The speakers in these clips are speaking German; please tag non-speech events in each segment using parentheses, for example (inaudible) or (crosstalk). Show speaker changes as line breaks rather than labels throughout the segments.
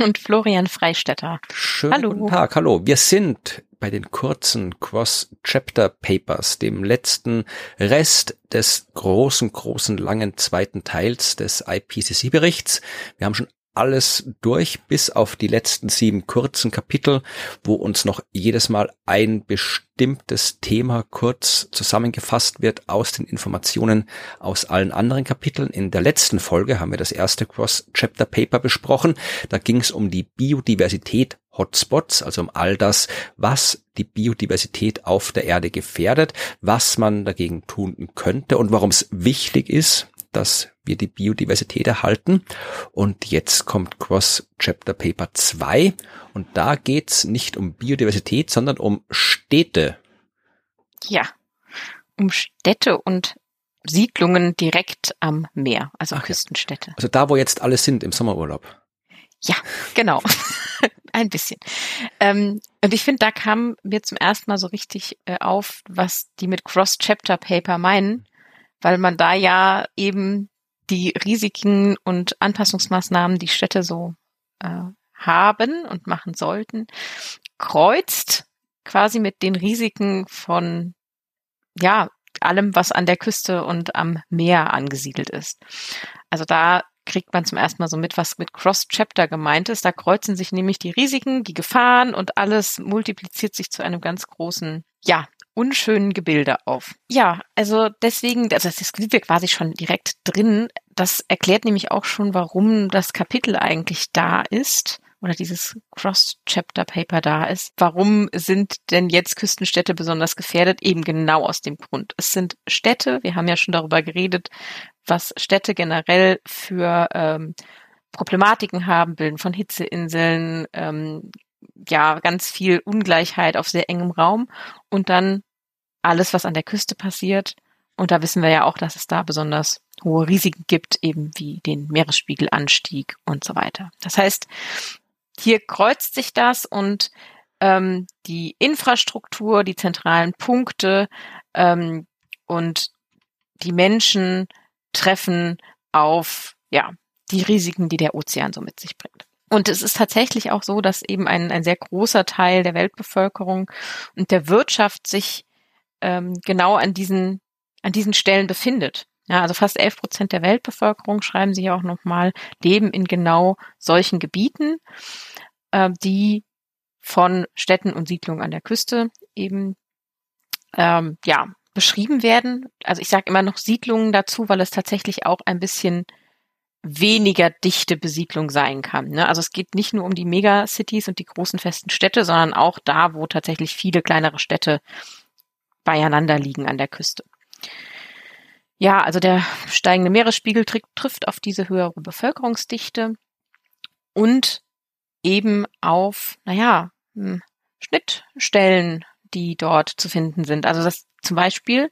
und Florian Freistetter.
Schönen hallo. guten Tag, hallo. Wir sind bei den kurzen Cross-Chapter-Papers, dem letzten Rest des großen, großen, langen zweiten Teils des IPCC-Berichts. Wir haben schon alles durch, bis auf die letzten sieben kurzen Kapitel, wo uns noch jedes Mal ein bestimmtes Thema kurz zusammengefasst wird aus den Informationen aus allen anderen Kapiteln. In der letzten Folge haben wir das erste Cross-Chapter-Paper besprochen. Da ging es um die Biodiversität Hotspots, also um all das, was die Biodiversität auf der Erde gefährdet, was man dagegen tun könnte und warum es wichtig ist, dass wir die Biodiversität erhalten. Und jetzt kommt Cross Chapter Paper 2 und da geht's nicht um Biodiversität, sondern um Städte.
Ja, um Städte und Siedlungen direkt am Meer, also Ach, Küstenstädte.
Also da, wo jetzt alle sind im Sommerurlaub.
Ja, genau. (laughs) Ein bisschen. Ähm, und ich finde, da kam mir zum ersten Mal so richtig äh, auf, was die mit Cross-Chapter-Paper meinen weil man da ja eben die Risiken und Anpassungsmaßnahmen, die Städte so äh, haben und machen sollten, kreuzt quasi mit den Risiken von ja allem, was an der Küste und am Meer angesiedelt ist. Also da kriegt man zum ersten Mal so mit, was mit Cross-Chapter gemeint ist. Da kreuzen sich nämlich die Risiken, die Gefahren und alles multipliziert sich zu einem ganz großen, ja, unschönen Gebilde auf. Ja, also deswegen, also das sind wir quasi schon direkt drin. Das erklärt nämlich auch schon, warum das Kapitel eigentlich da ist oder dieses Cross-Chapter-Paper da ist. Warum sind denn jetzt Küstenstädte besonders gefährdet? Eben genau aus dem Grund. Es sind Städte, wir haben ja schon darüber geredet, was Städte generell für ähm, Problematiken haben, bilden von Hitzeinseln, ähm, ja, ganz viel Ungleichheit auf sehr engem Raum und dann alles, was an der Küste passiert. Und da wissen wir ja auch, dass es da besonders hohe Risiken gibt, eben wie den Meeresspiegelanstieg und so weiter. Das heißt, hier kreuzt sich das und ähm, die Infrastruktur, die zentralen Punkte ähm, und die Menschen treffen auf ja die Risiken, die der Ozean so mit sich bringt. Und es ist tatsächlich auch so, dass eben ein, ein sehr großer Teil der Weltbevölkerung und der Wirtschaft sich ähm, genau an diesen, an diesen Stellen befindet. Ja, also fast 11 Prozent der Weltbevölkerung, schreiben Sie ja auch nochmal, leben in genau solchen Gebieten, äh, die von Städten und Siedlungen an der Küste eben ähm, ja beschrieben werden. Also ich sage immer noch Siedlungen dazu, weil es tatsächlich auch ein bisschen weniger dichte Besiedlung sein kann. Ne? Also es geht nicht nur um die Megacities und die großen festen Städte, sondern auch da, wo tatsächlich viele kleinere Städte beieinander liegen an der Küste. Ja, also der steigende Meeresspiegel trifft auf diese höhere Bevölkerungsdichte und eben auf, naja, hm, Schnittstellen, die dort zu finden sind. Also das zum Beispiel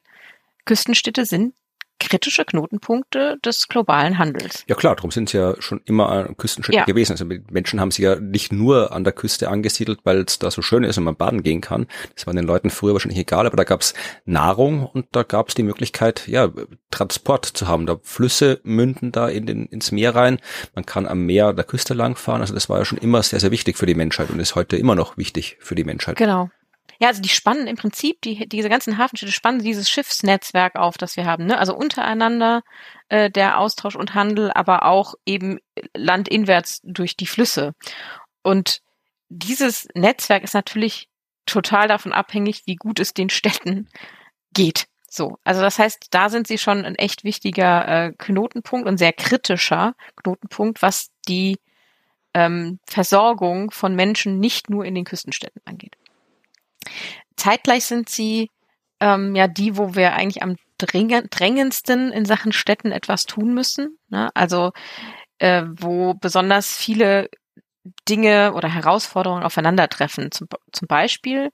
Küstenstädte sind kritische Knotenpunkte des globalen Handels.
Ja klar, darum sind es ja schon immer Küstenstädte ja. gewesen. Also Menschen haben sich ja nicht nur an der Küste angesiedelt, weil es da so schön ist und man baden gehen kann. Das war den Leuten früher wahrscheinlich egal, aber da gab es Nahrung und da gab es die Möglichkeit, ja, Transport zu haben. Da Flüsse münden da in den, ins Meer rein. Man kann am Meer der Küste langfahren. Also das war ja schon immer sehr, sehr wichtig für die Menschheit und ist heute immer noch wichtig für die Menschheit.
Genau. Ja, also die spannen im Prinzip, die, diese ganzen Hafenstädte spannen dieses Schiffsnetzwerk auf, das wir haben. Ne? Also untereinander äh, der Austausch und Handel, aber auch eben landinwärts durch die Flüsse. Und dieses Netzwerk ist natürlich total davon abhängig, wie gut es den Städten geht. So, also das heißt, da sind sie schon ein echt wichtiger äh, Knotenpunkt und sehr kritischer Knotenpunkt, was die ähm, Versorgung von Menschen nicht nur in den Küstenstädten angeht. Zeitgleich sind sie ähm, ja die, wo wir eigentlich am drängendsten in Sachen Städten etwas tun müssen. Ne? Also äh, wo besonders viele Dinge oder Herausforderungen aufeinandertreffen. Zum, zum Beispiel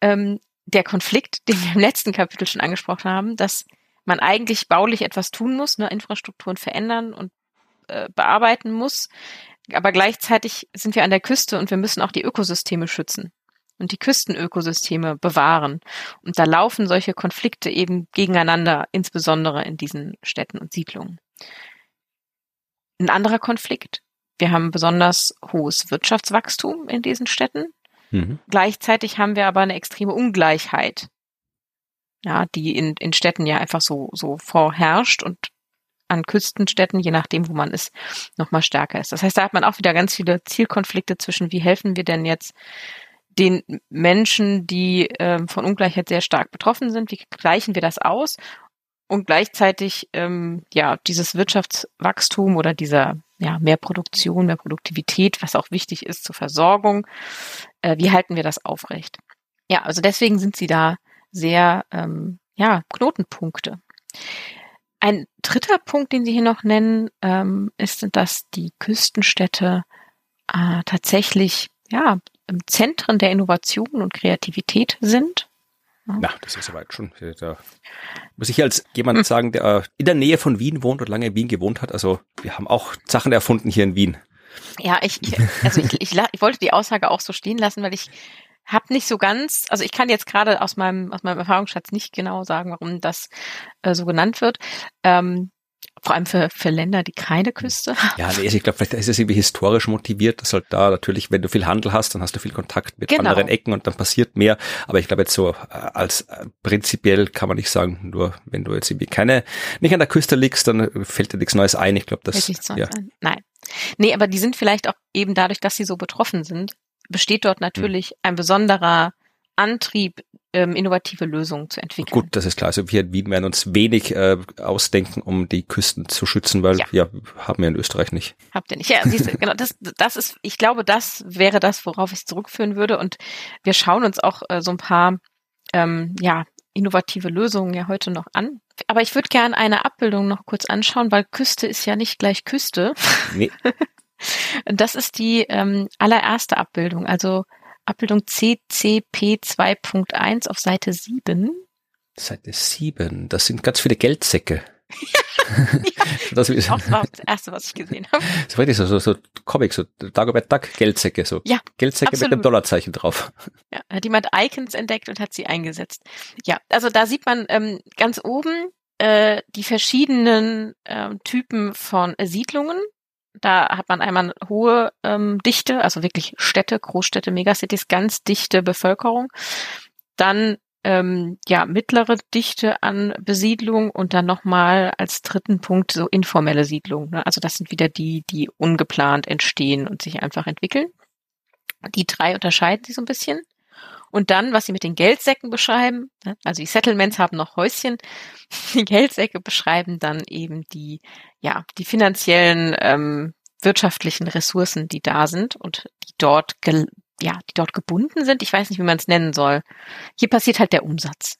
ähm, der Konflikt, den wir im letzten Kapitel schon angesprochen haben, dass man eigentlich baulich etwas tun muss, ne, Infrastrukturen verändern und äh, bearbeiten muss. Aber gleichzeitig sind wir an der Küste und wir müssen auch die Ökosysteme schützen und die Küstenökosysteme bewahren. Und da laufen solche Konflikte eben gegeneinander, insbesondere in diesen Städten und Siedlungen. Ein anderer Konflikt. Wir haben besonders hohes Wirtschaftswachstum in diesen Städten. Mhm. Gleichzeitig haben wir aber eine extreme Ungleichheit, ja, die in, in Städten ja einfach so, so vorherrscht und an Küstenstädten, je nachdem, wo man ist, nochmal stärker ist. Das heißt, da hat man auch wieder ganz viele Zielkonflikte zwischen, wie helfen wir denn jetzt den Menschen, die ähm, von Ungleichheit sehr stark betroffen sind, wie gleichen wir das aus? Und gleichzeitig, ähm, ja, dieses Wirtschaftswachstum oder dieser, ja, mehr Produktion, mehr Produktivität, was auch wichtig ist zur Versorgung, äh, wie halten wir das aufrecht? Ja, also deswegen sind sie da sehr, ähm, ja, Knotenpunkte. Ein dritter Punkt, den Sie hier noch nennen, ähm, ist, dass die Küstenstädte äh, tatsächlich ja Zentren der Innovation und Kreativität sind.
Ja, das ist soweit schon. Da muss ich als jemand hm. sagen, der in der Nähe von Wien wohnt und lange in Wien gewohnt hat. Also wir haben auch Sachen erfunden hier in Wien.
Ja, ich, ich also ich, ich, ich wollte die Aussage auch so stehen lassen, weil ich habe nicht so ganz, also ich kann jetzt gerade aus meinem aus meinem Erfahrungsschatz nicht genau sagen, warum das äh, so genannt wird. Ähm, vor allem für, für Länder, die keine Küste haben.
Ja, nee, also ich glaube, vielleicht ist es irgendwie historisch motiviert, dass halt da natürlich, wenn du viel Handel hast, dann hast du viel Kontakt mit genau. anderen Ecken und dann passiert mehr. Aber ich glaube jetzt so äh, als äh, prinzipiell kann man nicht sagen, nur wenn du jetzt irgendwie keine, nicht an der Küste liegst, dann fällt dir nichts Neues ein. Ich glaube, das,
ja. Nein. Nee, aber die sind vielleicht auch eben dadurch, dass sie so betroffen sind, besteht dort natürlich hm. ein besonderer Antrieb, ähm, innovative Lösungen zu entwickeln.
Gut, das ist klar. Also wir in Wien werden uns wenig äh, ausdenken, um die Küsten zu schützen, weil ja. ja, haben wir in Österreich nicht.
Habt ihr nicht. Ja, siehst du, (laughs) genau, das, das ist, ich glaube, das wäre das, worauf ich zurückführen würde. Und wir schauen uns auch äh, so ein paar ähm, ja, innovative Lösungen ja heute noch an. Aber ich würde gerne eine Abbildung noch kurz anschauen, weil Küste ist ja nicht gleich Küste. Nee. (laughs) Das ist die ähm, allererste Abbildung. Also Abbildung CCP 2.1 auf Seite 7.
Seite 7, das sind ganz viele Geldsäcke.
ja, (laughs) das, ist, auch das erste, was ich gesehen habe. (laughs)
So richtig so, so, so Comics, so Dagobert Duck Geldsäcke, so ja, Geldsäcke absolut. mit einem Dollarzeichen drauf. (laughs)
Ja, hat jemand Icons entdeckt und hat sie eingesetzt. Ja, also da sieht man ähm, ganz oben äh, die verschiedenen äh, Typen von äh, Siedlungen da hat man einmal hohe ähm, Dichte, also wirklich Städte, Großstädte, Megacities, ganz dichte Bevölkerung. Dann ähm, ja mittlere Dichte an Besiedlung und dann nochmal als dritten Punkt so informelle Siedlung. Ne? Also das sind wieder die, die ungeplant entstehen und sich einfach entwickeln. Die drei unterscheiden sich so ein bisschen. Und dann, was sie mit den Geldsäcken beschreiben, ne, also die Settlements haben noch Häuschen, (laughs) die Geldsäcke beschreiben dann eben die, ja, die finanziellen, ähm, wirtschaftlichen Ressourcen, die da sind und die dort, ja, die dort gebunden sind. Ich weiß nicht, wie man es nennen soll. Hier passiert halt der Umsatz.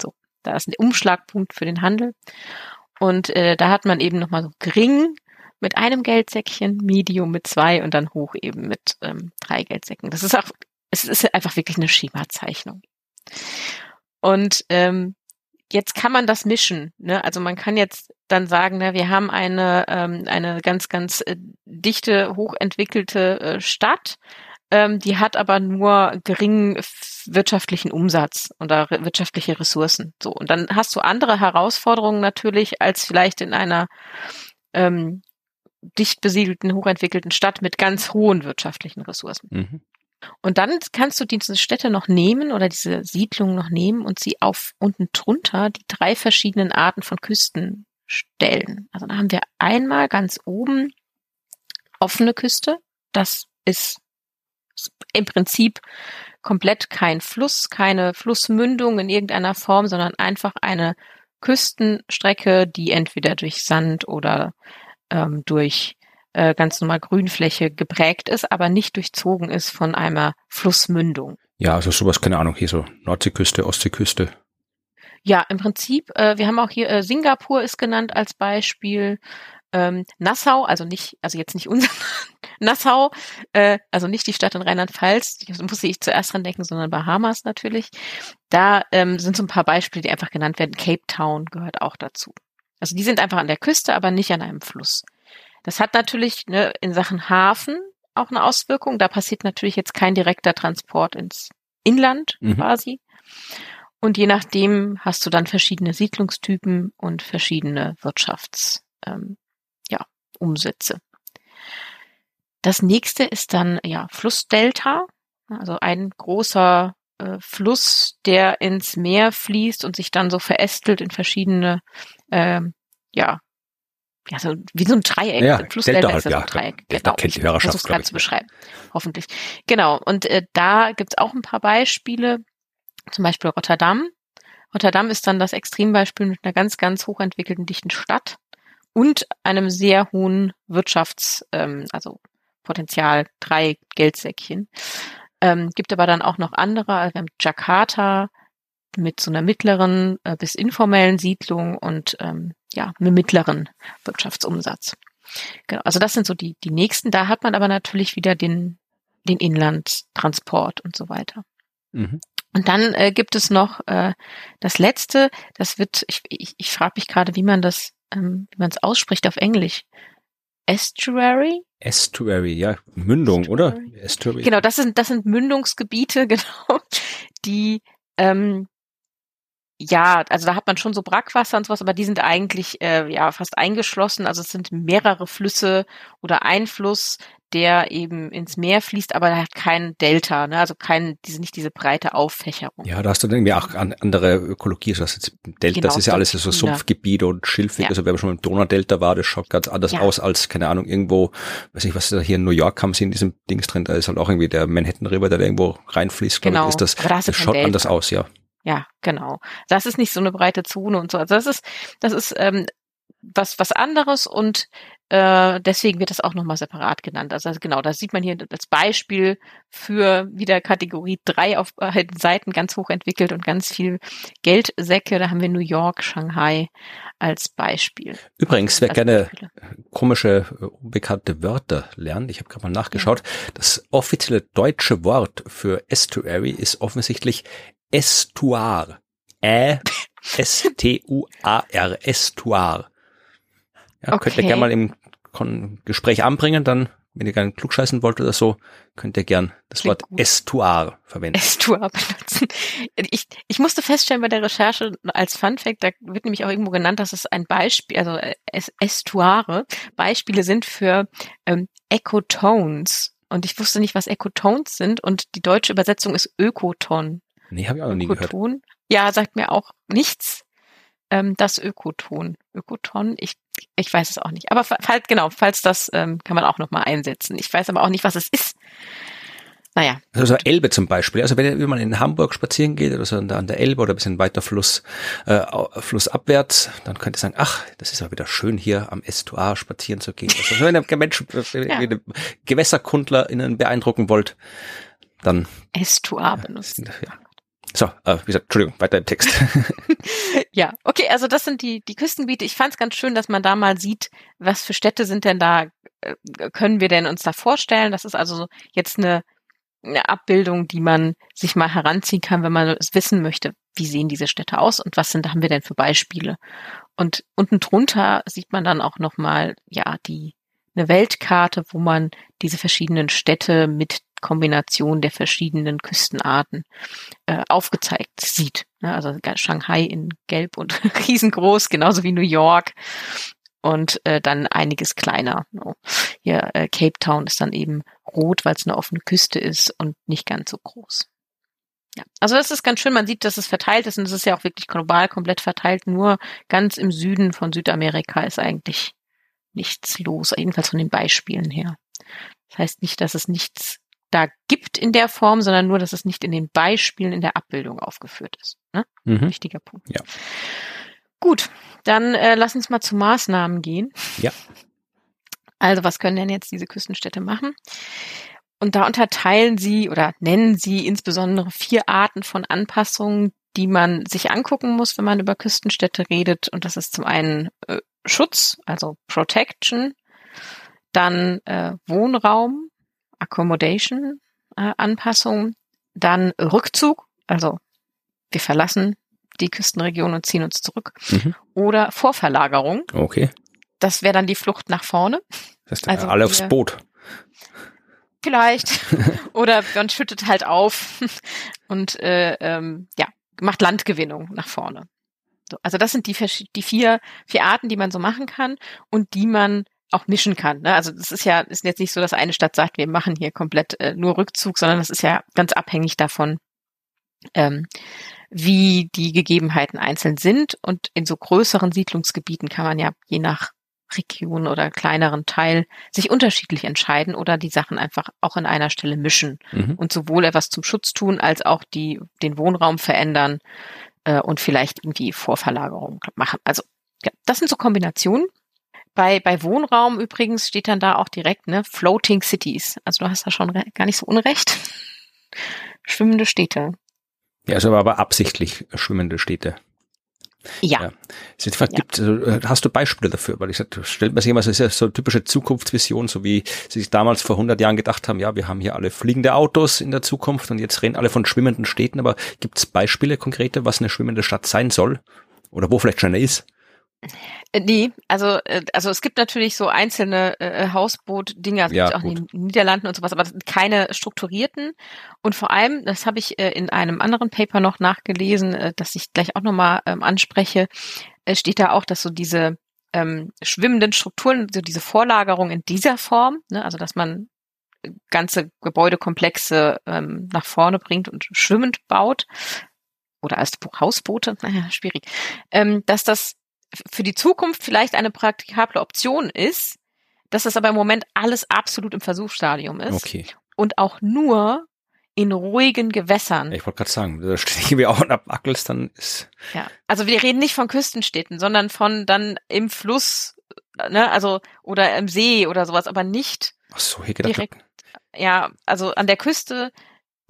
So, da ist ein Umschlagpunkt für den Handel. Und äh, da hat man eben nochmal so gering mit einem Geldsäckchen, Medium mit zwei und dann hoch eben mit ähm, drei Geldsäcken. Das ist auch es ist einfach wirklich eine Schemazeichnung. Und ähm, jetzt kann man das mischen. Ne? Also man kann jetzt dann sagen, na, wir haben eine, ähm, eine ganz, ganz äh, dichte, hochentwickelte äh, Stadt, ähm, die hat aber nur geringen wirtschaftlichen Umsatz oder wirtschaftliche Ressourcen. So und dann hast du andere Herausforderungen natürlich als vielleicht in einer ähm, dicht besiedelten, hochentwickelten Stadt mit ganz hohen wirtschaftlichen Ressourcen. Mhm. Und dann kannst du diese Städte noch nehmen oder diese Siedlungen noch nehmen und sie auf unten drunter die drei verschiedenen Arten von Küsten stellen. Also da haben wir einmal ganz oben offene Küste. Das ist im Prinzip komplett kein Fluss, keine Flussmündung in irgendeiner Form, sondern einfach eine Küstenstrecke, die entweder durch Sand oder ähm, durch äh, ganz normal Grünfläche geprägt ist, aber nicht durchzogen ist von einer Flussmündung.
Ja, also sowas, keine Ahnung, hier so Nordseeküste, Ostseeküste.
Ja, im Prinzip, äh, wir haben auch hier, äh, Singapur ist genannt als Beispiel. ähm, Nassau, also nicht, also jetzt nicht unser (laughs) Nassau, äh, also nicht die Stadt in Rheinland-Pfalz, da musste ich zuerst dran denken, sondern Bahamas natürlich. Da ähm, sind so ein paar Beispiele, die einfach genannt werden. Cape Town gehört auch dazu. Also die sind einfach an der Küste, aber nicht an einem Fluss. Das hat natürlich ne, in Sachen Hafen auch eine Auswirkung. Da passiert natürlich jetzt kein direkter Transport ins Inland mhm. quasi. Und je nachdem hast du dann verschiedene Siedlungstypen und verschiedene Wirtschafts, ähm, ja, Umsätze. Das nächste ist dann ja Flussdelta, also ein großer äh, Fluss, der ins Meer fließt und sich dann so verästelt in verschiedene, ähm, ja, ja, so wie so ein Dreieck.
Ja,
Flussdelta
Delta
ist ja so ein Dreieck. Genau.
kennt die Hörerschaft,
ich gerade zu beschreiben. Hoffentlich. Genau. Und äh, da gibt's auch ein paar Beispiele. Zum Beispiel Rotterdam. Rotterdam ist dann das Extrembeispiel mit einer ganz, ganz hochentwickelten, dichten Stadt und einem sehr hohen Wirtschafts-, ähm, also Potenzial, drei Geldsäckchen. Ähm, gibt aber dann auch noch andere, also wir haben Jakarta mit so einer mittleren äh, bis informellen Siedlung und ähm, ja, einem mittleren Wirtschaftsumsatz. Genau, also das sind so die, die nächsten. Da hat man aber natürlich wieder den, den Inlandtransport und so weiter. Mhm. Und dann äh, gibt es noch äh, das letzte, das wird, ich, ich, ich frage mich gerade, wie man das, ähm, wie man es ausspricht auf Englisch. Estuary?
Estuary, ja, Mündung, Estuary. oder?
Estuary. Genau, das sind, das sind Mündungsgebiete, (laughs) genau, die ähm, ja, also da hat man schon so Brackwasser und sowas, aber die sind eigentlich äh, ja fast eingeschlossen. Also es sind mehrere Flüsse oder ein Fluss, der eben ins Meer fließt, aber er hat kein Delta, ne? also kein, diese, nicht diese breite Auffächerung.
Ja, da hast du dann irgendwie auch andere Ökologie. Also das jetzt Delta, genau, das ist ja alles so Sumpfgebiet und schilfig. Ja. Also wenn man schon im Donaudelta war, das schaut ganz anders ja. aus als, keine Ahnung, irgendwo, weiß nicht, was da hier in New York haben sie in diesem Dings drin, da ist halt auch irgendwie der Manhattan River, der irgendwo reinfließt,
genau.
Ich, ist das, das, das schaut Delta. anders aus, ja.
Ja, genau. Das ist nicht so eine breite Zone und so. Also das ist, das ist ähm, was was anderes und äh, deswegen wird das auch nochmal separat genannt. Also genau, da sieht man hier als Beispiel für wieder Kategorie drei auf beiden Seiten ganz hoch entwickelt und ganz viel Geldsäcke. Da haben wir New York, Shanghai als Beispiel.
Übrigens, wer gerne komische, unbekannte Wörter lernt, ich habe gerade mal nachgeschaut, ja. das offizielle deutsche Wort für Estuary ist offensichtlich Estuar. Ä S-T-U-A-R, Estuar. Ja, okay. Könnt ihr gerne mal im Gespräch anbringen, dann, wenn ihr gerne klugscheißen wollt oder so, könnt ihr gern das Klingt Wort gut. Estuar verwenden.
Estuar benutzen. Ich, ich musste feststellen bei der Recherche als Fun Fact, da wird nämlich auch irgendwo genannt, dass es ein Beispiel, also äh, Estuare, Beispiele sind für ähm, Ecotones. Und ich wusste nicht, was Ecotones sind und die deutsche Übersetzung ist Ökoton.
Nee, habe ich auch noch nie gehört.
Ja, sagt mir auch nichts. Ähm, das Ökoton. Ökoton, ich, ich weiß es auch nicht. Aber falls, genau, falls das ähm, kann man auch nochmal einsetzen. Ich weiß aber auch nicht, was es ist. Naja.
Also Elbe zum Beispiel. Also wenn, wenn man in Hamburg spazieren geht oder so an der, Elbe oder ein bisschen weiter Fluss, äh, flussabwärts, dann könnte ihr sagen, ach, das ist aber wieder schön hier am Estuar spazieren zu gehen. Also wenn ihr (laughs) Menschen, ja. GewässerkundlerInnen beeindrucken wollt, dann
Estuar benutzen.
Ja. So, äh, wie gesagt, Entschuldigung, weiter im Text. (laughs)
ja, okay, also das sind die, die Küstengebiete. Ich fand es ganz schön, dass man da mal sieht, was für Städte sind denn da, äh, können wir denn uns da vorstellen? Das ist also jetzt eine, eine Abbildung, die man sich mal heranziehen kann, wenn man wissen möchte, wie sehen diese Städte aus und was sind, haben wir denn für Beispiele? Und unten drunter sieht man dann auch nochmal, ja, die, eine Weltkarte, wo man diese verschiedenen Städte mit Kombination der verschiedenen Küstenarten äh, aufgezeigt sieht. Ja, also Shanghai in Gelb und (laughs) riesengroß, genauso wie New York und äh, dann einiges kleiner. No. Hier äh, Cape Town ist dann eben rot, weil es eine offene Küste ist und nicht ganz so groß. Ja, also das ist ganz schön. Man sieht, dass es verteilt ist und es ist ja auch wirklich global komplett verteilt. Nur ganz im Süden von Südamerika ist eigentlich nichts los, jedenfalls von den Beispielen her. Das heißt nicht, dass es nichts da gibt in der Form, sondern nur, dass es nicht in den Beispielen in der Abbildung aufgeführt ist. Ne? Mhm. Wichtiger Punkt.
Ja.
Gut, dann äh, lass uns mal zu Maßnahmen gehen.
Ja.
Also was können denn jetzt diese Küstenstädte machen? Und da unterteilen sie oder nennen sie insbesondere vier Arten von Anpassungen, die man sich angucken muss, wenn man über Küstenstädte redet. Und das ist zum einen äh, Schutz, also Protection, dann äh, Wohnraum, Accommodation, äh, Anpassung, dann Rückzug, also wir verlassen die Küstenregion und ziehen uns zurück, mhm. oder Vorverlagerung.
Okay.
Das wäre dann die Flucht nach vorne.
Das heißt, also alle aufs Boot.
Vielleicht. (laughs) Oder man schüttet halt auf (laughs) und äh, ähm, ja, macht Landgewinnung nach vorne. So, also das sind die, die vier, vier Arten, die man so machen kann und die man auch mischen kann. Ne? Also das ist ja ist jetzt nicht so, dass eine Stadt sagt, wir machen hier komplett äh, nur Rückzug, sondern das ist ja ganz abhängig davon, ähm, wie die Gegebenheiten einzeln sind. Und in so größeren Siedlungsgebieten kann man ja je nach Region oder kleineren Teil sich unterschiedlich entscheiden oder die Sachen einfach auch an einer Stelle mischen mhm. und sowohl etwas zum Schutz tun als auch die den Wohnraum verändern äh, und vielleicht irgendwie Vorverlagerung machen. Also ja, das sind so Kombinationen. Bei, bei Wohnraum übrigens steht dann da auch direkt, ne, Floating Cities. Also du hast da schon gar nicht so unrecht. (laughs) Schwimmende Städte.
Ja, also aber absichtlich schwimmende Städte.
Ja. ja.
Es gibt. Äh, hast du Beispiele dafür? Weil ich sag, stellt man sich immer, das ist ja so eine typische Zukunftsvision, so wie sie sich damals vor 100 Jahren gedacht haben, ja, wir haben hier alle fliegende Autos in der Zukunft und jetzt reden alle von schwimmenden Städten, aber gibt es Beispiele konkrete, was eine schwimmende Stadt sein soll? Oder wo vielleicht schon eine ist?
Äh, nee, also, äh, also es gibt natürlich so einzelne äh, Hausboot-Dinger, es ja, auch gut. in den Niederlanden und sowas, aber keine strukturierten. Und vor allem, das habe ich äh, in einem anderen Paper noch nachgelesen, äh, das ich gleich auch nochmal ähm, anspreche, äh, steht da auch, dass so diese ähm, schwimmenden Strukturen, so diese Vorlagerung in dieser Form, ne, also dass man ganze Gebäudekomplexe ähm, nach vorne bringt und schwimmend baut, oder als Hausboote, (laughs) naja, schwierig, ähm, dass das für die Zukunft vielleicht eine praktikable Option ist, dass das aber im Moment alles absolut im Versuchsstadium ist.
Okay.
Und auch nur in ruhigen Gewässern.
Ich wollte gerade sagen, da stehen wir auch ab Ackels, dann ist.
Ja, also wir reden nicht von Küstenstädten, sondern von dann im Fluss, ne, also oder im See oder sowas, aber nicht
Ach so, hier gedacht,
direkt. Ja, also an der Küste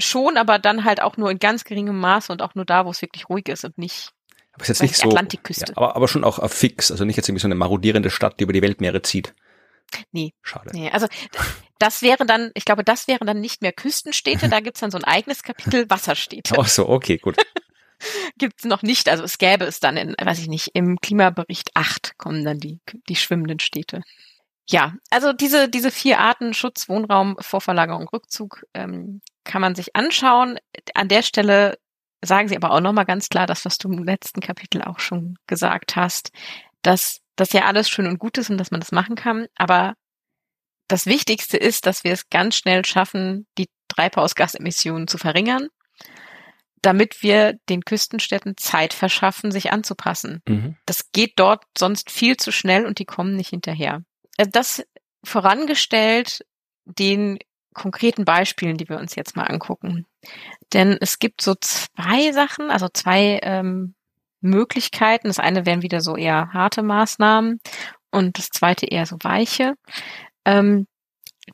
schon, aber dann halt auch nur in ganz geringem Maße und auch nur da, wo es wirklich ruhig ist und nicht
aber ist jetzt nicht so.
Atlantikküste.
Ja, aber, aber schon auch auf fix, also nicht jetzt irgendwie so eine marodierende Stadt, die über die Weltmeere zieht.
Nee.
Schade.
Nee, also das wäre dann, ich glaube, das wären dann nicht mehr Küstenstädte, da gibt's dann so ein eigenes Kapitel Wasserstädte.
Ach so, okay, gut. (laughs)
gibt's noch nicht, also es gäbe es dann in, weiß ich nicht, im Klimabericht 8 kommen dann die, die schwimmenden Städte. Ja, also diese, diese vier Arten Schutz, Wohnraum, Vorverlagerung, Rückzug ähm, kann man sich anschauen. An der Stelle sagen Sie aber auch nochmal ganz klar, das, was du im letzten Kapitel auch schon gesagt hast, dass das ja alles schön und gut ist und dass man das machen kann. Aber das Wichtigste ist, dass wir es ganz schnell schaffen, die Treibhausgasemissionen zu verringern, damit wir den Küstenstädten Zeit verschaffen, sich anzupassen. Mhm. Das geht dort sonst viel zu schnell und die kommen nicht hinterher. Äh, das vorangestellt den konkreten Beispielen, die wir uns jetzt mal angucken. Denn es gibt so zwei Sachen, also zwei ähm, Möglichkeiten. Das eine wären wieder so eher harte Maßnahmen und das zweite eher so weiche, ähm,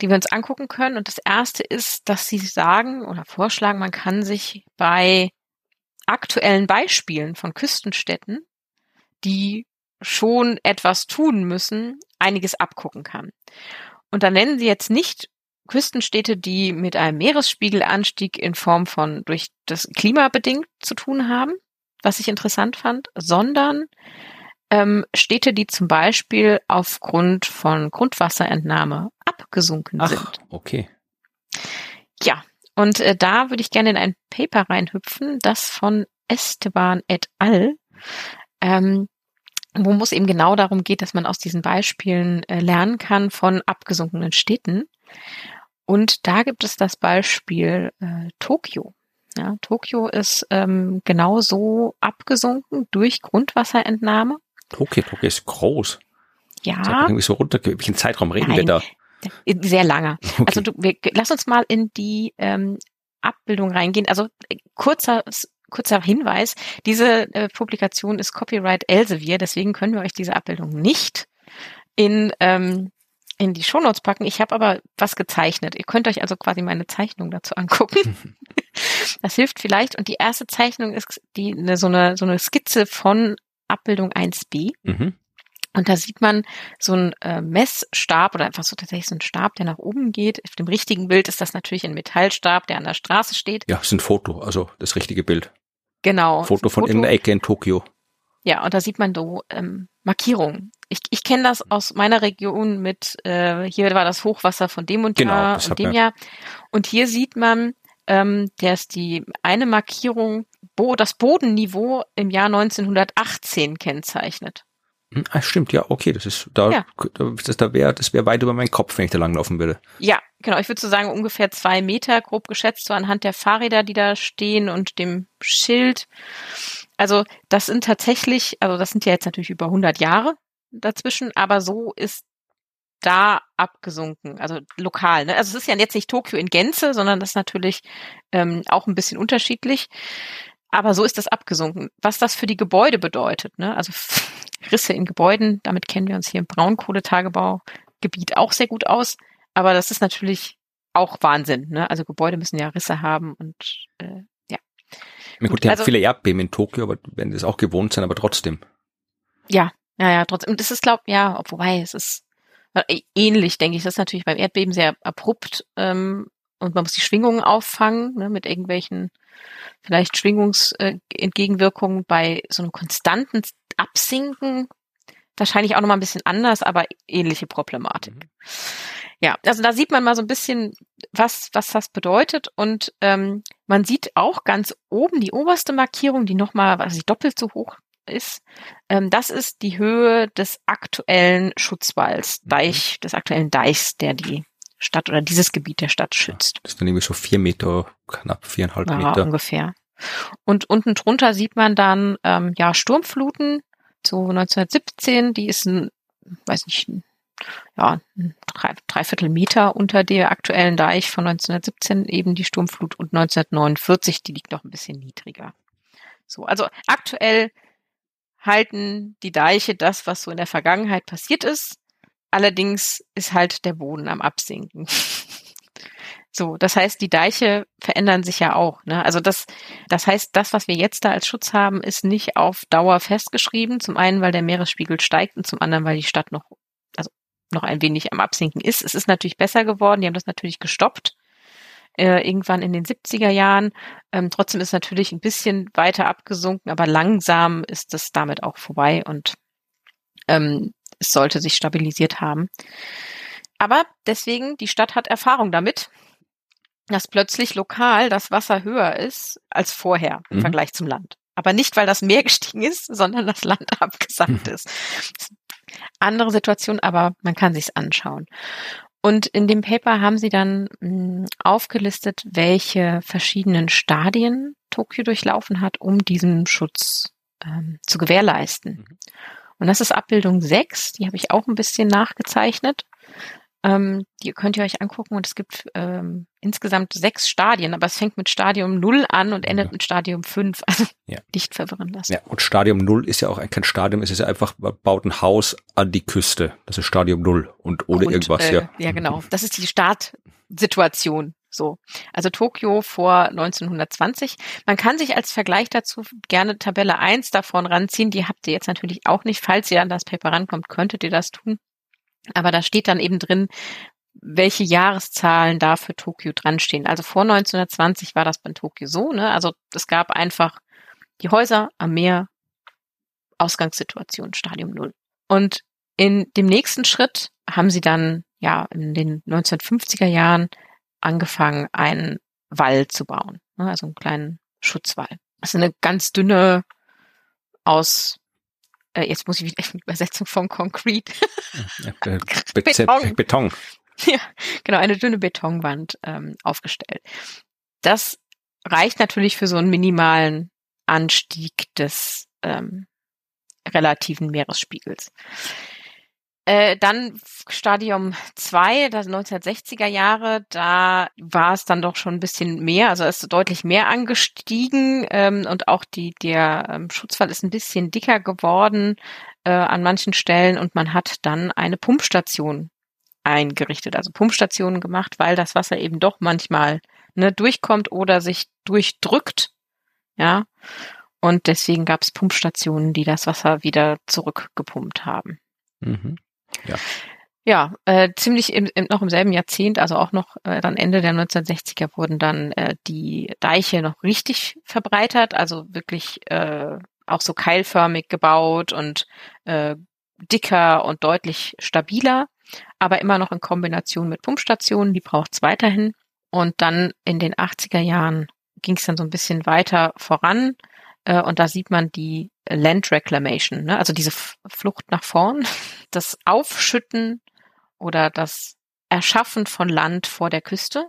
die wir uns angucken können. Und das erste ist, dass sie sagen oder vorschlagen, man kann sich bei aktuellen Beispielen von Küstenstädten, die schon etwas tun müssen, einiges abgucken kann. Und da nennen sie jetzt nicht Küstenstädte, die mit einem Meeresspiegelanstieg in Form von durch das Klima bedingt zu tun haben, was ich interessant fand, sondern ähm, Städte, die zum Beispiel aufgrund von Grundwasserentnahme abgesunken
Ach,
sind.
Okay.
Ja, und äh, da würde ich gerne in ein Paper reinhüpfen, das von Esteban et al. Ähm, wo es eben genau darum geht, dass man aus diesen Beispielen äh, lernen kann von abgesunkenen Städten. Und da gibt es das Beispiel äh, Tokio. Ja, Tokio ist ähm, genauso abgesunken durch Grundwasserentnahme.
Tokio, Tokio ist groß.
Ja.
Das irgendwie so runter, welchen Zeitraum reden Nein, wir da?
Sehr lange. (laughs) Okay. Also du, wir, lass uns mal in die ähm, Abbildung reingehen. Also äh, kurzer kurzer Hinweis, diese äh, Publikation ist Copyright Elsevier, deswegen können wir euch diese Abbildung nicht in ähm, in die Shownotes packen. Ich habe aber was gezeichnet. Ihr könnt euch also quasi meine Zeichnung dazu angucken. (laughs) das hilft vielleicht. Und die erste Zeichnung ist die eine, so eine so eine Skizze von Abbildung 1b. Mhm. Und da sieht man so einen äh, Messstab oder einfach so tatsächlich so einen Stab, der nach oben geht. Auf dem richtigen Bild ist das natürlich ein Metallstab, der an der Straße steht.
Ja, ist ein Foto, also das richtige Bild.
Genau.
Foto von irgendeiner Ecke in Tokio.
Ja, und da sieht man so ähm, Markierungen. Ich, ich kenne das aus meiner Region mit, äh, hier war das Hochwasser von dem und
Genau,
Jahr
das
und dem Jahr. Und hier sieht man, ähm, dass die eine Markierung Bo das Bodenniveau im Jahr 1918 kennzeichnet.
Hm, Ah, stimmt, ja, okay, das ist da,
Ja.
das, da wäre, das wäre weit über meinen Kopf, wenn ich da langlaufen würde.
Ja, genau. Ich würde so sagen, ungefähr zwei Meter, grob geschätzt, so anhand der Fahrräder, die da stehen und dem Schild. Also das sind tatsächlich, also das sind ja jetzt natürlich über 100 Jahre dazwischen, aber so ist da abgesunken, also lokal. Ne? Also es ist ja jetzt nicht Tokio in Gänze, sondern das ist natürlich ähm, auch ein bisschen unterschiedlich. Aber so ist das abgesunken. Was das für die Gebäude bedeutet, ne? also (laughs) Risse in Gebäuden, damit kennen wir uns hier im Braunkohletagebaugebiet auch sehr gut aus. Aber das ist natürlich auch Wahnsinn. Ne? Also Gebäude müssen ja Risse haben und äh, ja.
Na gut,
Gut,
die
also-
haben viele Erdbeben in Tokio, aber werden das auch gewohnt sein, aber trotzdem.
Ja, ja, ja, trotzdem. Und das ist, glaub, ja, ob- wobei, es ist äh, ähnlich, denke ich. Das ist natürlich beim Erdbeben sehr abrupt ähm, und man muss die Schwingungen auffangen, ne, mit irgendwelchen vielleicht Schwingungsentgegenwirkungen. Äh, bei so einem konstanten Absinken wahrscheinlich auch nochmal ein bisschen anders, aber ähnliche Problematik.
Mhm.
Ja, also da sieht man mal so ein bisschen, was, was das bedeutet. Und ähm, man sieht auch ganz oben die oberste Markierung, die nochmal, was ich doppelt so hoch ist. Ähm, das ist die Höhe des aktuellen Schutzwalls,
Mhm.
Deich, des aktuellen Deichs, der die Stadt oder dieses Gebiet der Stadt schützt.
Das ist dann irgendwie so vier Meter, knapp viereinhalb
Ja,
Meter.
ungefähr. Und unten drunter sieht man dann ähm, ja Sturmfluten, so 1917, die ist ein, weiß nicht, ein, ja, drei, dreiviertel Meter unter der aktuellen Deich von 1917, eben die Sturmflut und 1949, die liegt noch ein bisschen niedriger. So, also aktuell halten die Deiche das, was so in der Vergangenheit passiert ist. Allerdings ist halt der Boden am Absinken. (laughs) So, das heißt, die Deiche verändern sich ja auch. Ne? Also das, das heißt, das, was wir jetzt da als Schutz haben, ist nicht auf Dauer festgeschrieben. Zum einen, weil der Meeresspiegel steigt und zum anderen, weil die Stadt noch, also noch ein wenig am Absinken ist. Es ist natürlich besser geworden. Die haben das natürlich gestoppt. Äh, irgendwann in den 70er Jahren. Ähm, trotzdem ist natürlich ein bisschen weiter abgesunken, aber langsam ist es damit auch vorbei und ähm, es sollte sich stabilisiert haben. Aber deswegen, die Stadt hat Erfahrung damit, dass plötzlich lokal das Wasser höher ist als vorher im
Mhm.
Vergleich zum Land. Aber nicht, weil das Meer (laughs) gestiegen ist, sondern das Land (laughs) abgesackt ist. Andere Situation, aber man kann sich's anschauen. Und in dem Paper haben sie dann mh, aufgelistet, welche verschiedenen Stadien Tokio durchlaufen hat, um diesen Schutz ähm, zu gewährleisten.
Mhm.
Und das ist Abbildung 6, die habe ich auch ein bisschen nachgezeichnet. Ähm, die könnt ihr euch angucken und es gibt ähm, insgesamt sechs Stadien, aber es fängt mit Stadium 0 an und endet
Ja.
mit Stadium 5. (laughs) Also
Ja.
nicht verwirren lassen.
Ja, und Stadium Null ist ja auch kein Stadium, es ist ja einfach, man baut ein Haus an die Küste. Das ist Stadium Null und ohne
Und,
irgendwas,
äh,
ja.
Ja, genau. Das ist die Startsituation. So. Also Tokio vor 1920. Man kann sich als Vergleich dazu gerne Tabelle 1 davon ranziehen. Die habt ihr jetzt natürlich auch nicht. Falls ihr an das Paper rankommt, könntet ihr das tun. Aber da steht dann eben drin, welche Jahreszahlen da für Tokio dran stehen. Also vor 1920 war das bei Tokio so, ne? Also es gab einfach die Häuser am Meer, Ausgangssituation, Stadium Null. Und in dem nächsten Schritt haben sie dann ja in den 1950er Jahren angefangen, einen Wall zu bauen, ne? also einen kleinen Schutzwall. Das ist eine ganz dünne aus äh, jetzt muss ich wieder die Übersetzung von Concrete.
ja (laughs) Be Be
Beton.
Beton.
ja, genau, eine dünne Betonwand ähm, aufgestellt. Das reicht natürlich für so einen minimalen Anstieg des ähm, relativen Meeresspiegels. Äh, dann Stadium 2, das 1960er Jahre, da war es dann doch schon ein bisschen mehr, also ist deutlich mehr angestiegen ähm, und auch die, der ähm, Schutzwall ist ein bisschen dicker geworden äh, an manchen Stellen und man hat dann eine Pumpstation eingerichtet, also Pumpstationen gemacht, weil das Wasser eben doch manchmal ne, durchkommt oder sich durchdrückt, ja. Und deswegen gab es Pumpstationen, die das Wasser wieder zurückgepumpt haben. Mhm. Ja. Ja, äh, ziemlich im, im, noch im selben Jahrzehnt, also auch noch äh, dann Ende der 1960er wurden dann äh, die Deiche noch richtig verbreitert, also wirklich äh, auch so keilförmig gebaut und äh, dicker und deutlich stabiler, aber immer noch in Kombination mit Pumpstationen, die braucht es weiterhin. Und dann in den 80er Jahren ging es dann so ein bisschen weiter voran. Äh, und da sieht man die Land Reclamation, ne? also diese Flucht nach vorn, (laughs) das Aufschütten oder das Erschaffen von Land vor der Küste.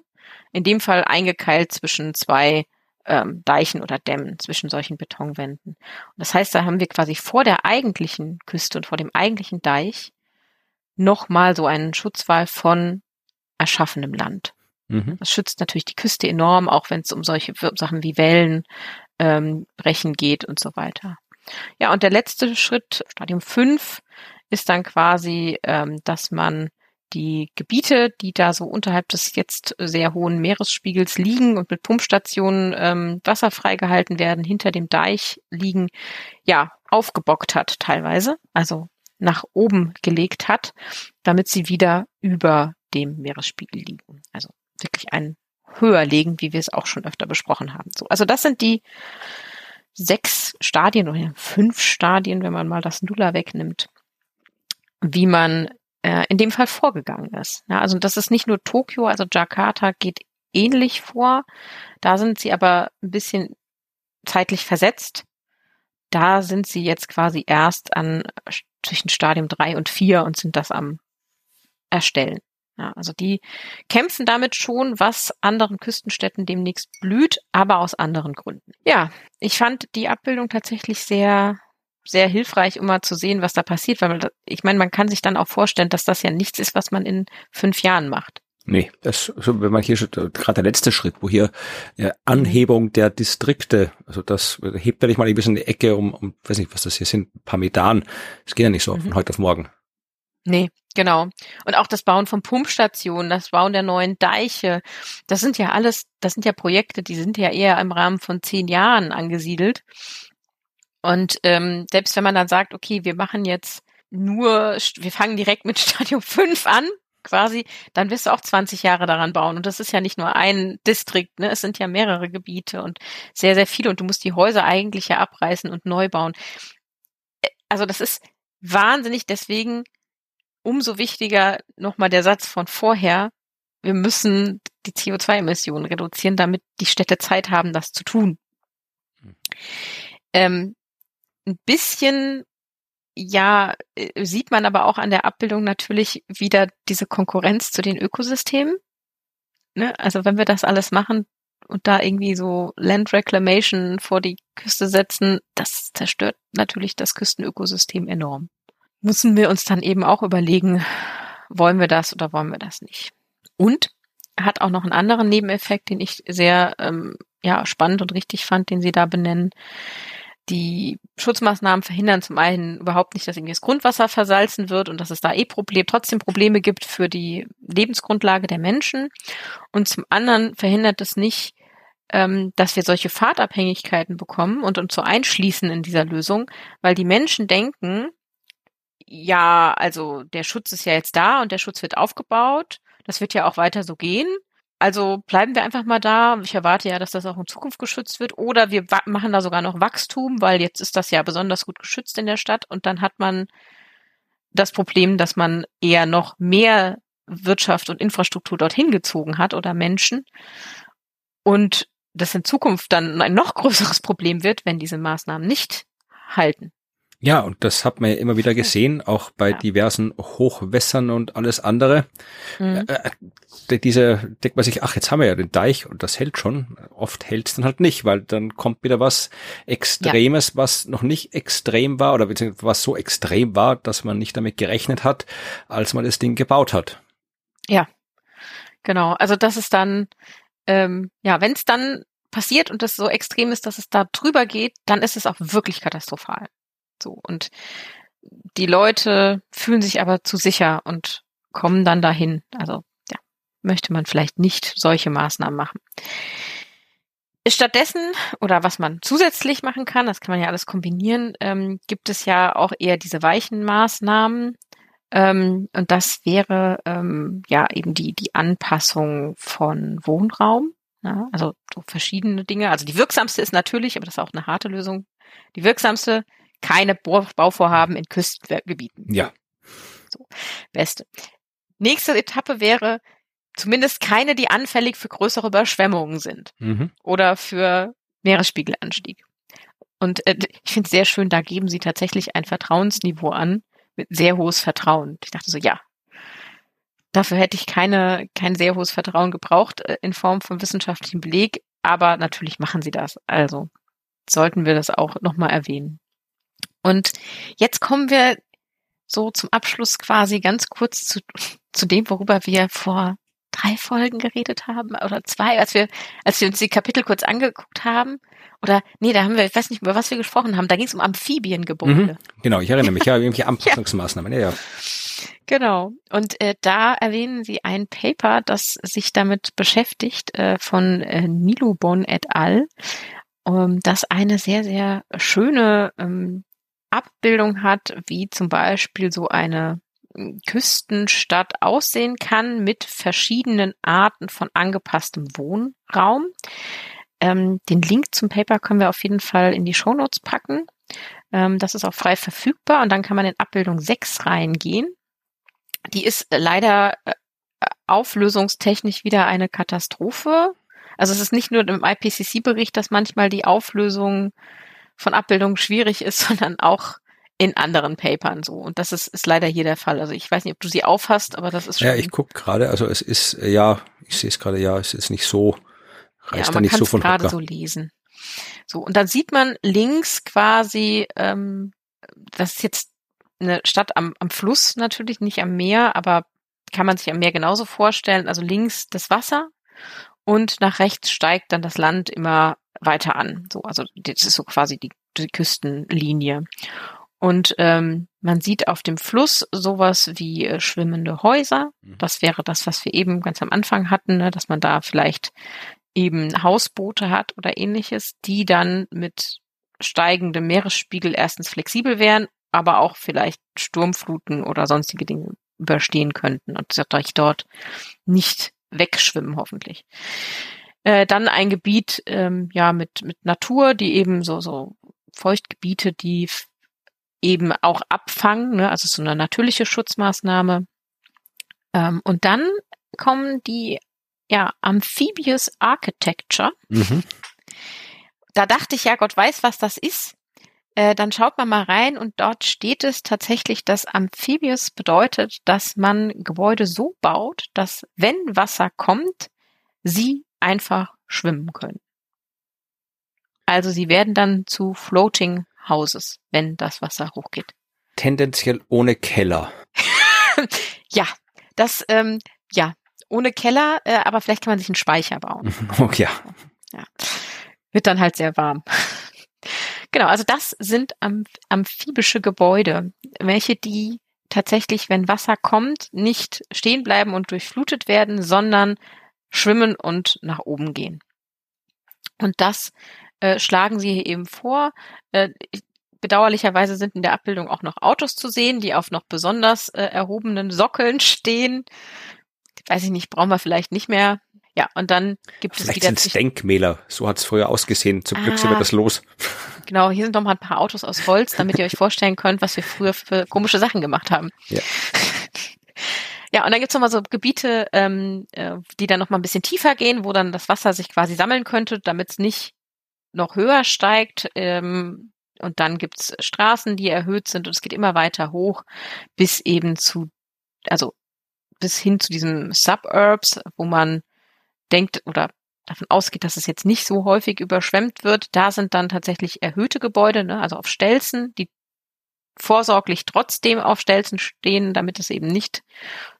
In dem Fall eingekeilt zwischen zwei ähm, Deichen oder Dämmen, zwischen solchen Betonwänden. Und das heißt, da haben wir quasi vor der eigentlichen Küste und vor dem eigentlichen Deich nochmal so einen Schutzwall von erschaffenem Land. Mhm. Das schützt natürlich die Küste enorm, auch wenn es um solche Sachen wie Wellen ähm, brechen geht und so weiter. Ja, und der letzte Schritt, Stadium 5, ist dann quasi, ähm, dass man die Gebiete, die da so unterhalb des jetzt sehr hohen Meeresspiegels liegen und mit Pumpstationen ähm, wasserfrei gehalten werden, hinter dem Deich liegen, ja, aufgebockt hat teilweise, also nach oben gelegt hat, damit sie wieder über dem Meeresspiegel liegen. Also wirklich ein höher legen, wie wir es auch schon öfter besprochen haben. So, also das sind die sechs Stadien oder fünf Stadien, wenn man mal das Nuller wegnimmt, wie man äh, in dem Fall vorgegangen ist. Ja, also das ist nicht nur Tokio, also Jakarta geht ähnlich vor. Da sind sie aber ein bisschen zeitlich versetzt. Da sind sie jetzt quasi erst an zwischen Stadium drei und vier und sind das am Erstellen. Ja, also die kämpfen damit schon, was anderen Küstenstädten demnächst blüht, aber aus anderen Gründen. Ja, ich fand die Abbildung tatsächlich sehr, sehr hilfreich, um mal zu sehen, was da passiert, weil man, ich meine, man kann sich dann auch vorstellen, dass das ja nichts ist, was man in fünf Jahren macht.
Nee, das, so, wenn man hier gerade der letzte Schritt, wo hier äh, Anhebung der Distrikte, also das hebt er nicht mal ein bisschen in die Ecke um, um, weiß nicht, was das hier sind, ein paar Metern. Das geht ja nicht so mhm. von heute auf morgen.
Nee, genau. Und auch das Bauen von Pumpstationen, das Bauen der neuen Deiche, das sind ja alles, das sind ja Projekte, die sind ja eher im Rahmen von zehn Jahren angesiedelt. Und ähm, selbst wenn man dann sagt, okay, wir machen jetzt nur, wir fangen direkt mit (laughs) Stadium 5 an, quasi, dann wirst du auch 20 Jahre daran bauen. Und das ist ja nicht nur ein Distrikt, ne? es sind ja mehrere Gebiete und sehr, sehr viele. Und du musst die Häuser eigentlich ja abreißen und neu bauen. Äh, also das ist wahnsinnig. Deswegen umso wichtiger nochmal der Satz von vorher, wir müssen die CO2-Emissionen reduzieren, damit die Städte Zeit haben, das zu tun. Hm. Ähm, ein bisschen, ja, äh, sieht man aber auch an der Abbildung natürlich wieder diese Konkurrenz zu den Ökosystemen. Ne? Also wenn wir das alles machen und da irgendwie so Land Reclamation vor die Küste setzen, das zerstört natürlich das Küstenökosystem enorm müssen wir uns dann eben auch überlegen, wollen wir das oder wollen wir das nicht. Und hat auch noch einen anderen Nebeneffekt, den ich sehr ähm, ja, spannend und richtig fand, den Sie da benennen. Die Schutzmaßnahmen verhindern zum einen überhaupt nicht, dass irgendwie das Grundwasser versalzen wird und dass es da eh Problem, trotzdem Probleme gibt für die Lebensgrundlage der Menschen. Und zum anderen verhindert es nicht, ähm, dass wir solche Fahrtabhängigkeiten bekommen und uns so einschließen in dieser Lösung, weil die Menschen denken, ja, also der Schutz ist ja jetzt da und der Schutz wird aufgebaut. Das wird ja auch weiter so gehen. Also bleiben wir einfach mal da. Ich erwarte ja, dass das auch in Zukunft geschützt wird. Oder wir machen da sogar noch Wachstum, weil jetzt ist das ja besonders gut geschützt in der Stadt. Und dann hat man das Problem, dass man eher noch mehr Wirtschaft und Infrastruktur dorthin gezogen hat oder Menschen. Und das in Zukunft dann ein noch größeres Problem wird, wenn diese Maßnahmen nicht halten.
Ja, und das hat man ja immer wieder gesehen, auch bei ja. diversen Hochwässern und alles andere. Mhm. Äh, äh diese denkt man sich, ach, jetzt haben wir ja den Deich und das hält schon. Oft hält es dann halt nicht, weil dann kommt wieder was Extremes, ja. was noch nicht extrem war oder beziehungsweise was so extrem war, dass man nicht damit gerechnet hat, als man das Ding gebaut hat.
Ja, genau. Also das ist dann, ähm, ja, wenn es dann passiert und das so extrem ist, dass es da drüber geht, dann ist es auch wirklich katastrophal. So. Und die Leute fühlen sich aber zu sicher und kommen dann dahin. Also, ja, möchte man vielleicht nicht solche Maßnahmen machen. Stattdessen, oder was man zusätzlich machen kann, das kann man ja alles kombinieren, ähm, gibt es ja auch eher diese weichen Maßnahmen, Ähm, und das wäre ähm, ja eben die, die Anpassung von Wohnraum. Ja, also so verschiedene Dinge. Also die wirksamste ist natürlich, aber das ist auch eine harte Lösung, die wirksamste, keine Bauvorhaben in Küstengebieten.
Ja.
So, beste. Nächste Etappe wäre zumindest keine, die anfällig für größere Überschwemmungen sind
Mhm.
oder für Meeresspiegelanstieg. Und äh, ich finde es sehr schön, da geben sie tatsächlich ein Vertrauensniveau an, mit sehr hohes Vertrauen. Ich dachte so, ja, dafür hätte ich keine, kein sehr hohes Vertrauen gebraucht äh, in Form von wissenschaftlichem Beleg, aber natürlich machen sie das. Also sollten wir das auch nochmal erwähnen. Und jetzt kommen wir so zum Abschluss quasi ganz kurz zu, zu dem, worüber wir vor drei Folgen geredet haben oder zwei, als wir, als wir uns die Kapitel kurz angeguckt haben. Oder nee, da haben wir, ich weiß nicht, über was wir gesprochen haben. Da ging es um Amphibiengebäude.
Mhm. Genau, ich erinnere mich, ja, (laughs) irgendwelche Anpassungsmaßnahmen. ja. ja.
Genau. Und äh, da erwähnen Sie ein Paper, das sich damit beschäftigt, äh, von äh, Nilubon et al., ähm, das eine sehr, sehr schöne ähm, Abbildung hat, wie zum Beispiel so eine ähm, Küstenstadt aussehen kann mit verschiedenen Arten von angepasstem Wohnraum. Ähm, den Link zum Paper können wir auf jeden Fall in die Shownotes packen. Ähm, das ist auch frei verfügbar und dann kann man in Abbildung 6 reingehen. Die ist leider äh, auflösungstechnisch wieder eine Katastrophe. Also es ist nicht nur im IPCC-Bericht, dass manchmal die Auflösung von Abbildungen schwierig ist, (laughs) sondern auch in anderen Papern so. Und das ist, ist leider hier der Fall. Also ich weiß nicht, ob du sie aufhast, aber das ist schon.
Ja, ich guck gerade, also es ist, äh, ja, ich sehe es gerade, ja, es ist nicht so, reißt
ja,
da nicht
kann
so
es
von
gerade so lesen. So, und dann sieht man links quasi, ähm, das ist jetzt eine Stadt am, am Fluss natürlich, nicht am Meer, aber kann man sich am Meer genauso vorstellen. Also links das Wasser und nach rechts steigt dann das Land immer weiter an. So, also das ist so quasi die, die Küstenlinie. Und ähm, man sieht auf dem Fluss sowas wie äh, schwimmende Häuser.
Mhm.
Das wäre das, was wir eben ganz am Anfang hatten, ne, dass man da vielleicht eben Hausboote hat oder ähnliches, die dann mit steigendem Meeresspiegel erstens flexibel wären, aber auch vielleicht Sturmfluten oder sonstige Dinge überstehen könnten und sich dort nicht wegschwimmen, hoffentlich. Äh, dann ein Gebiet ähm, ja mit, mit Natur, die eben so, so Feuchtgebiete, die eben auch abfangen, ne? also so eine natürliche Schutzmaßnahme. Ähm, und dann kommen die ja Amphibious Architecture.
Mhm.
Da dachte ich ja, Gott weiß, was das ist. Äh, dann schaut man mal rein und dort steht es tatsächlich, dass Amphibious bedeutet, dass man Gebäude so baut, dass wenn Wasser kommt, sie einfach schwimmen können. Also sie werden dann zu Floating Houses, wenn das Wasser hochgeht.
Tendenziell ohne Keller. (laughs)
Ja, das, ähm, ja, ohne Keller, äh, aber vielleicht kann man sich einen Speicher bauen. (laughs)
Okay, ja.
Ja. Wird dann halt sehr warm. Genau, also das sind amph amphibische Gebäude, welche die tatsächlich, wenn Wasser kommt, nicht stehen bleiben und durchflutet werden, sondern schwimmen und nach oben gehen. Und das äh, schlagen sie hier eben vor. Äh, ich- bedauerlicherweise sind in der Abbildung auch noch Autos zu sehen, die auf noch besonders äh, erhobenen Sockeln stehen. Weiß ich nicht, brauchen wir vielleicht nicht mehr. Ja, und dann gibt es
Vielleicht
wieder
sind es
zwischen-
Denkmäler. So hat es früher ausgesehen. Zum Glück sind wir
Ah.
das los.
Genau, hier sind noch mal ein paar Autos aus Holz, damit ihr euch vorstellen könnt, was wir früher für komische Sachen gemacht haben.
Ja.
Ja, und dann gibt's noch mal so Gebiete, ähm, äh, die dann noch mal ein bisschen tiefer gehen, wo dann das Wasser sich quasi sammeln könnte, damit es nicht noch höher steigt. Ähm, und dann gibt's Straßen, die erhöht sind und es geht immer weiter hoch, bis eben zu, also bis hin zu diesen Suburbs, wo man denkt oder davon ausgeht, dass es jetzt nicht so häufig überschwemmt wird. Da sind dann tatsächlich erhöhte Gebäude, ne, also auf Stelzen, die vorsorglich trotzdem auf Stelzen stehen, damit es eben nicht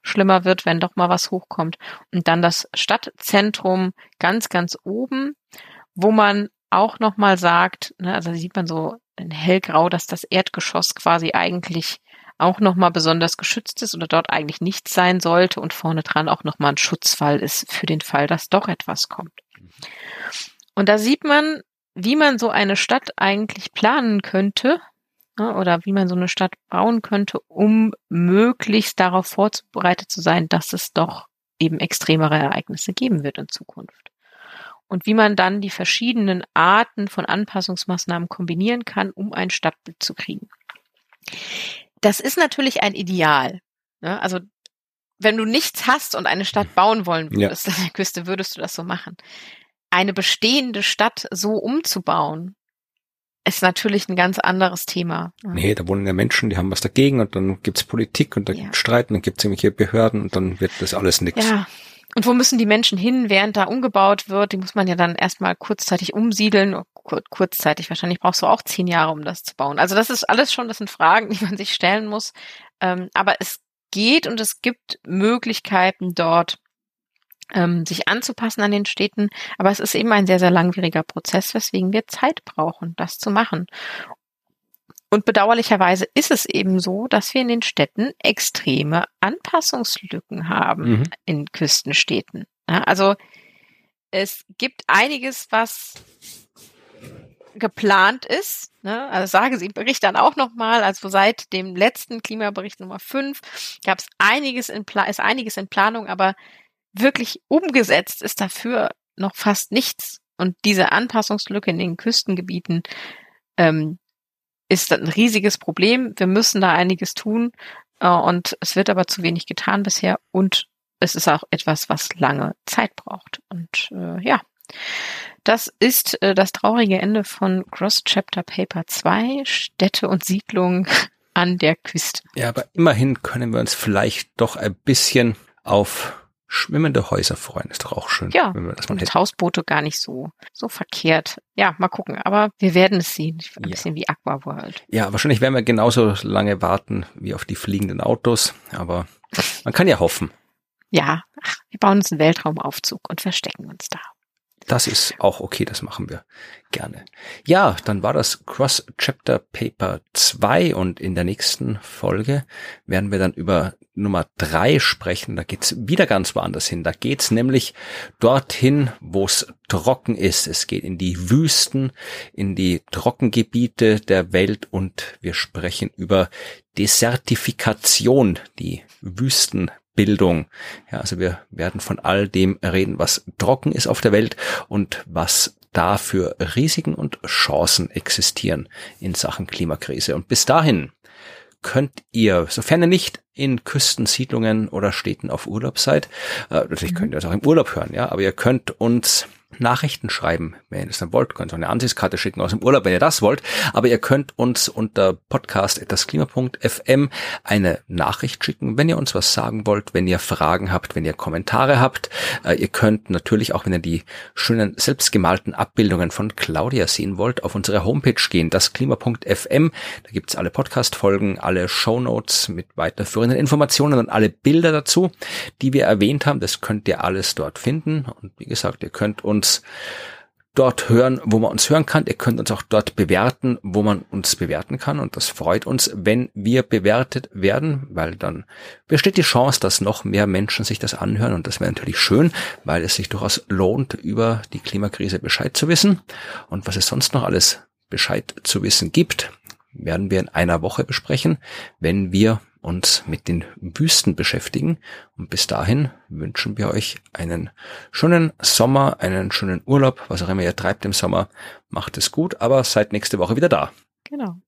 schlimmer wird, wenn doch mal was hochkommt. Und dann das Stadtzentrum ganz, ganz oben, wo man auch nochmal sagt, ne, also sieht man so in hellgrau, dass das Erdgeschoss quasi eigentlich auch nochmal besonders geschützt ist oder dort eigentlich nichts sein sollte und vorne dran auch nochmal ein Schutzfall ist für den Fall, dass doch etwas kommt. Und da sieht man, wie man so eine Stadt eigentlich planen könnte, oder wie man so eine Stadt bauen könnte, um möglichst darauf vorbereitet zu sein, dass es doch eben extremere Ereignisse geben wird in Zukunft. Und wie man dann die verschiedenen Arten von Anpassungsmaßnahmen kombinieren kann, um ein Stadtbild zu kriegen. Das ist natürlich ein Ideal. Ne? Also wenn du nichts hast und eine Stadt bauen wollen würdest ja. an der Küste, würdest du das so machen. Eine bestehende Stadt so umzubauen, ist natürlich ein ganz anderes Thema.
Nee, da wohnen ja Menschen, die haben was dagegen und dann gibt's Politik und dann ja. gibt's Streit und dann gibt's irgendwelche Behörden und dann wird das alles nichts.
Ja. Und wo müssen die Menschen hin, während da umgebaut wird? Die muss man ja dann erstmal kurzzeitig umsiedeln. Kur kurzzeitig, wahrscheinlich brauchst du auch zehn Jahre, um das zu bauen. Also das ist alles schon, das sind Fragen, (laughs) die man sich stellen muss. Ähm, aber es geht und es gibt Möglichkeiten dort, ähm, sich anzupassen an den Städten. Aber es ist eben ein sehr, sehr langwieriger Prozess, weswegen wir Zeit brauchen, das zu machen. Und bedauerlicherweise ist es eben so, dass wir in den Städten extreme Anpassungslücken haben mhm. in Küstenstädten. Ja, also es gibt einiges, was geplant ist. Ne? Also sagen Sie im Bericht dann auch nochmal, also seit dem letzten Klimabericht Nummer 5 gab es einiges in Pla ist einiges in Planung, aber wirklich umgesetzt ist dafür noch fast nichts. Und diese Anpassungslücke in den Küstengebieten ähm, ist ein riesiges Problem. Wir müssen da einiges tun äh, und es wird aber zu wenig getan bisher und es ist auch etwas, was lange Zeit braucht. Und äh, ja, das ist äh, das traurige Ende von Cross Chapter Paper 2, Städte und Siedlungen an der Küste.
Ja, aber immerhin können wir uns vielleicht doch ein bisschen auf schwimmende Häuser freuen. Ist doch auch schön.
Ja, wenn wir das mal Hausboote gar nicht so, so verkehrt. Ja, mal gucken. Aber wir werden es sehen. Ein ja. bisschen wie Aqua World.
Ja, wahrscheinlich werden wir genauso lange warten wie auf die fliegenden Autos. Aber man kann ja hoffen.
Ja, ach, wir bauen uns einen Weltraumaufzug und verstecken uns da.
Das ist auch okay, das machen wir gerne. Ja, dann war das Cross Chapter Paper 2 und in der nächsten Folge werden wir dann über Nummer 3 sprechen. Da geht's wieder ganz woanders hin. Da geht's nämlich dorthin, wo es trocken ist. Es geht in die Wüsten, in die Trockengebiete der Welt und wir sprechen über Desertifikation, die Wüsten Bildung. Ja, also wir werden von all dem reden, was trocken ist auf der Welt und was da für Risiken und Chancen existieren in Sachen Klimakrise. Und bis dahin könnt ihr, sofern ihr nicht in Küstensiedlungen oder Städten auf Urlaub seid, äh, natürlich könnt ihr das auch im Urlaub hören, ja, aber ihr könnt uns Nachrichten schreiben, wenn ihr das dann wollt. Könnt auch eine Ansichtskarte schicken aus dem Urlaub, wenn ihr das wollt. Aber ihr könnt uns unter podcast.klima.fm eine Nachricht schicken, wenn ihr uns was sagen wollt, wenn ihr Fragen habt, wenn ihr Kommentare habt. Äh, ihr könnt natürlich auch, wenn ihr die schönen selbstgemalten Abbildungen von Claudia sehen wollt, auf unsere Homepage gehen, das klima.fm. Da gibt's alle Podcast-Folgen, alle Shownotes mit weiterführenden Informationen und alle Bilder dazu, die wir erwähnt haben. Das könnt ihr alles dort finden. Und wie gesagt, ihr könnt uns uns dort hören, wo man uns hören kann. Ihr könnt uns auch dort bewerten, wo man uns bewerten kann. Und das freut uns, wenn wir bewertet werden, weil dann besteht die Chance, dass noch mehr Menschen sich das anhören. Und das wäre natürlich schön, weil es sich durchaus lohnt, über die Klimakrise Bescheid zu wissen. Und was es sonst noch alles Bescheid zu wissen gibt, werden wir in einer Woche besprechen, wenn wir uns mit den Wüsten beschäftigen. Und bis dahin wünschen wir euch einen schönen Sommer, einen schönen Urlaub, was auch immer ihr treibt im Sommer. Macht es gut, aber seid nächste Woche wieder da.
Genau.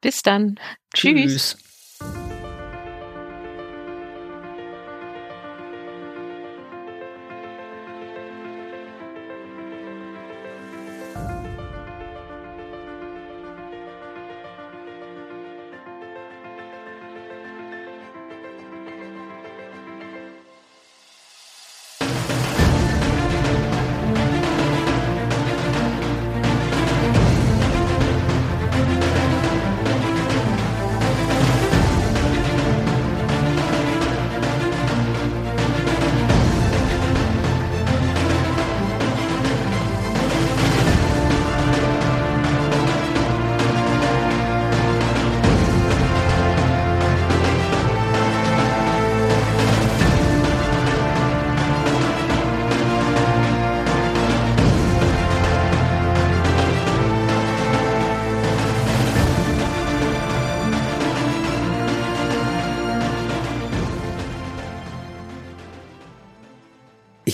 Bis dann. Tschüss. Tschüss.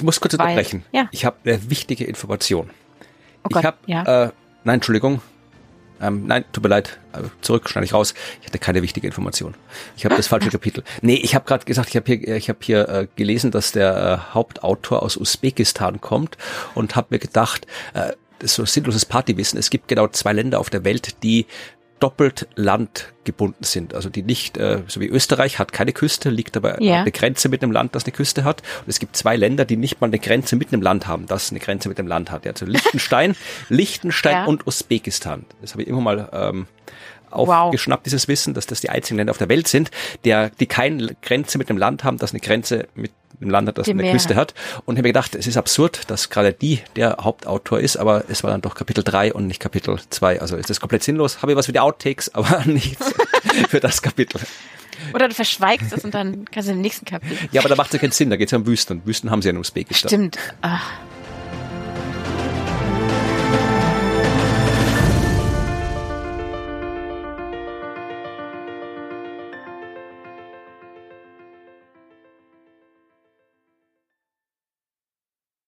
Muss kurz
Weil-
unterbrechen.
ja.
Ich habe eine wichtige Information.
Oh
ich
Gott,
habe,
ja.
äh, nein, Entschuldigung. Ähm, nein, tut mir leid. Äh, Zurück, schneide ich raus. Ich hatte keine wichtige Information. Ich habe das falsche (laughs) Kapitel. Nee, ich habe gerade gesagt, ich habe hier, ich habe hier äh, gelesen, dass der äh, Hauptautor aus Usbekistan kommt und habe mir gedacht, äh, das ist so sinnloses Partywissen. Es gibt genau zwei Länder auf der Welt, die doppelt landgebunden sind. Also die nicht, äh, so wie Österreich hat keine Küste, liegt aber
Ja.
an eine Grenze mit einem Land, das eine Küste hat. Und es gibt zwei Länder, die nicht mal eine Grenze mit einem Land haben, das eine Grenze mit dem Land hat. Ja, Also Liechtenstein, (laughs) Liechtenstein
Ja.
und Usbekistan. Das habe ich immer mal ähm,
Wow.
aufgeschnappt, dieses Wissen, dass das die einzigen Länder auf der Welt sind, der, die keine Grenze mit einem Land haben, das eine Grenze mit einem Land hat, das
Die
eine Küste hat. Und ich habe mir gedacht, es ist absurd, dass gerade die der Hauptautor ist, aber es war dann doch Kapitel 3 und nicht Kapitel 2. Also ist das komplett sinnlos. Habe ich was für die Outtakes, aber (laughs) nichts für das Kapitel.
Oder du verschweigst es und dann kannst du im nächsten Kapitel.
Ja, aber da macht es ja keinen Sinn, da geht es ja um Wüsten. Wüsten haben sie ja in Usbekistan.
Stimmt. Ach,